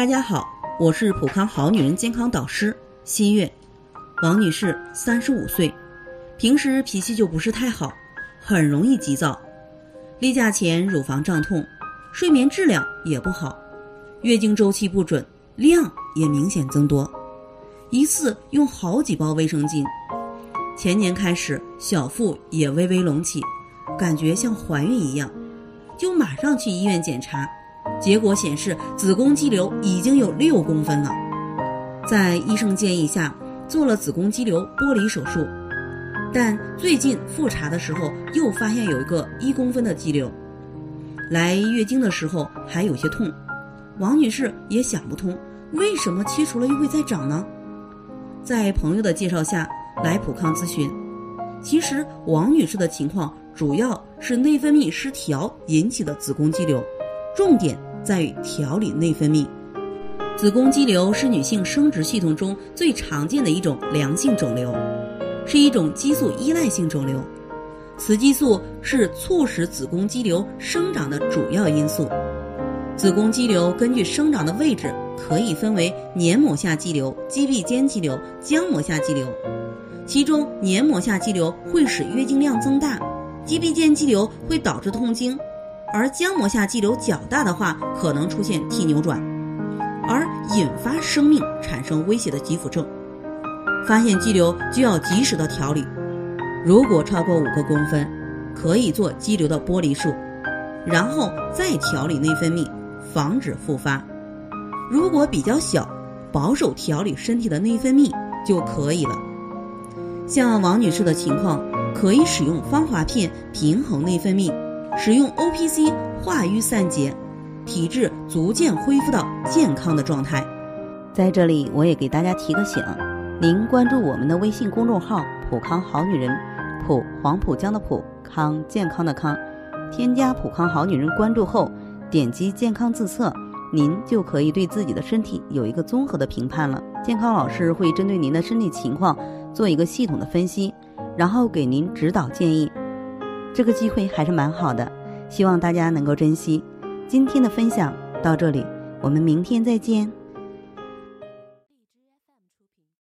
大家好，我是普康好女人健康导师新月，王女士，三十五岁，平时脾气就不是太好，很容易急躁，例假前乳房胀痛，睡眠质量也不好，月经周期不准，量也明显增多，一次用好几包卫生巾。前年开始小腹也微微隆起，感觉像怀孕一样，就马上去医院检查。结果显示子宫肌瘤已经有六公分了，在医生建议下做了子宫肌瘤剥离手术，但最近复查的时候又发现有一个一公分的肌瘤，来月经的时候还有些痛，王女士也想不通为什么切除了又会再长呢？在朋友的介绍下来普康咨询，其实王女士的情况主要是内分泌失调引起的子宫肌瘤。重点在于调理内分泌。子宫肌瘤是女性生殖系统中最常见的一种良性肿瘤，是一种激素依赖性肿瘤。雌激素是促使子宫肌瘤生长的主要因素。子宫肌瘤根据生长的位置，可以分为黏膜下肌瘤、肌壁间肌瘤、浆膜下肌瘤。其中，黏膜下肌瘤会使月经量增大，肌壁间肌瘤会导致痛经。而浆膜下肌瘤较大的话，可能出现 T 扭转，而引发生命产生威胁的急腹症。发现肌瘤就要及时的调理，如果超过五个公分，可以做肌瘤的剥离术，然后再调理内分泌，防止复发。如果比较小，保守调理身体的内分泌就可以了。像王女士的情况，可以使用芳华片平衡内分泌。使用 O P C 化瘀散结，体质逐渐恢复到健康的状态。在这里，我也给大家提个醒：您关注我们的微信公众号“普康好女人”，普黄浦江的普康健康的康，添加“普康好女人”关注后，点击健康自测，您就可以对自己的身体有一个综合的评判了。健康老师会针对您的身体情况做一个系统的分析，然后给您指导建议。这个机会还是蛮好的，希望大家能够珍惜。今天的分享到这里，我们明天再见。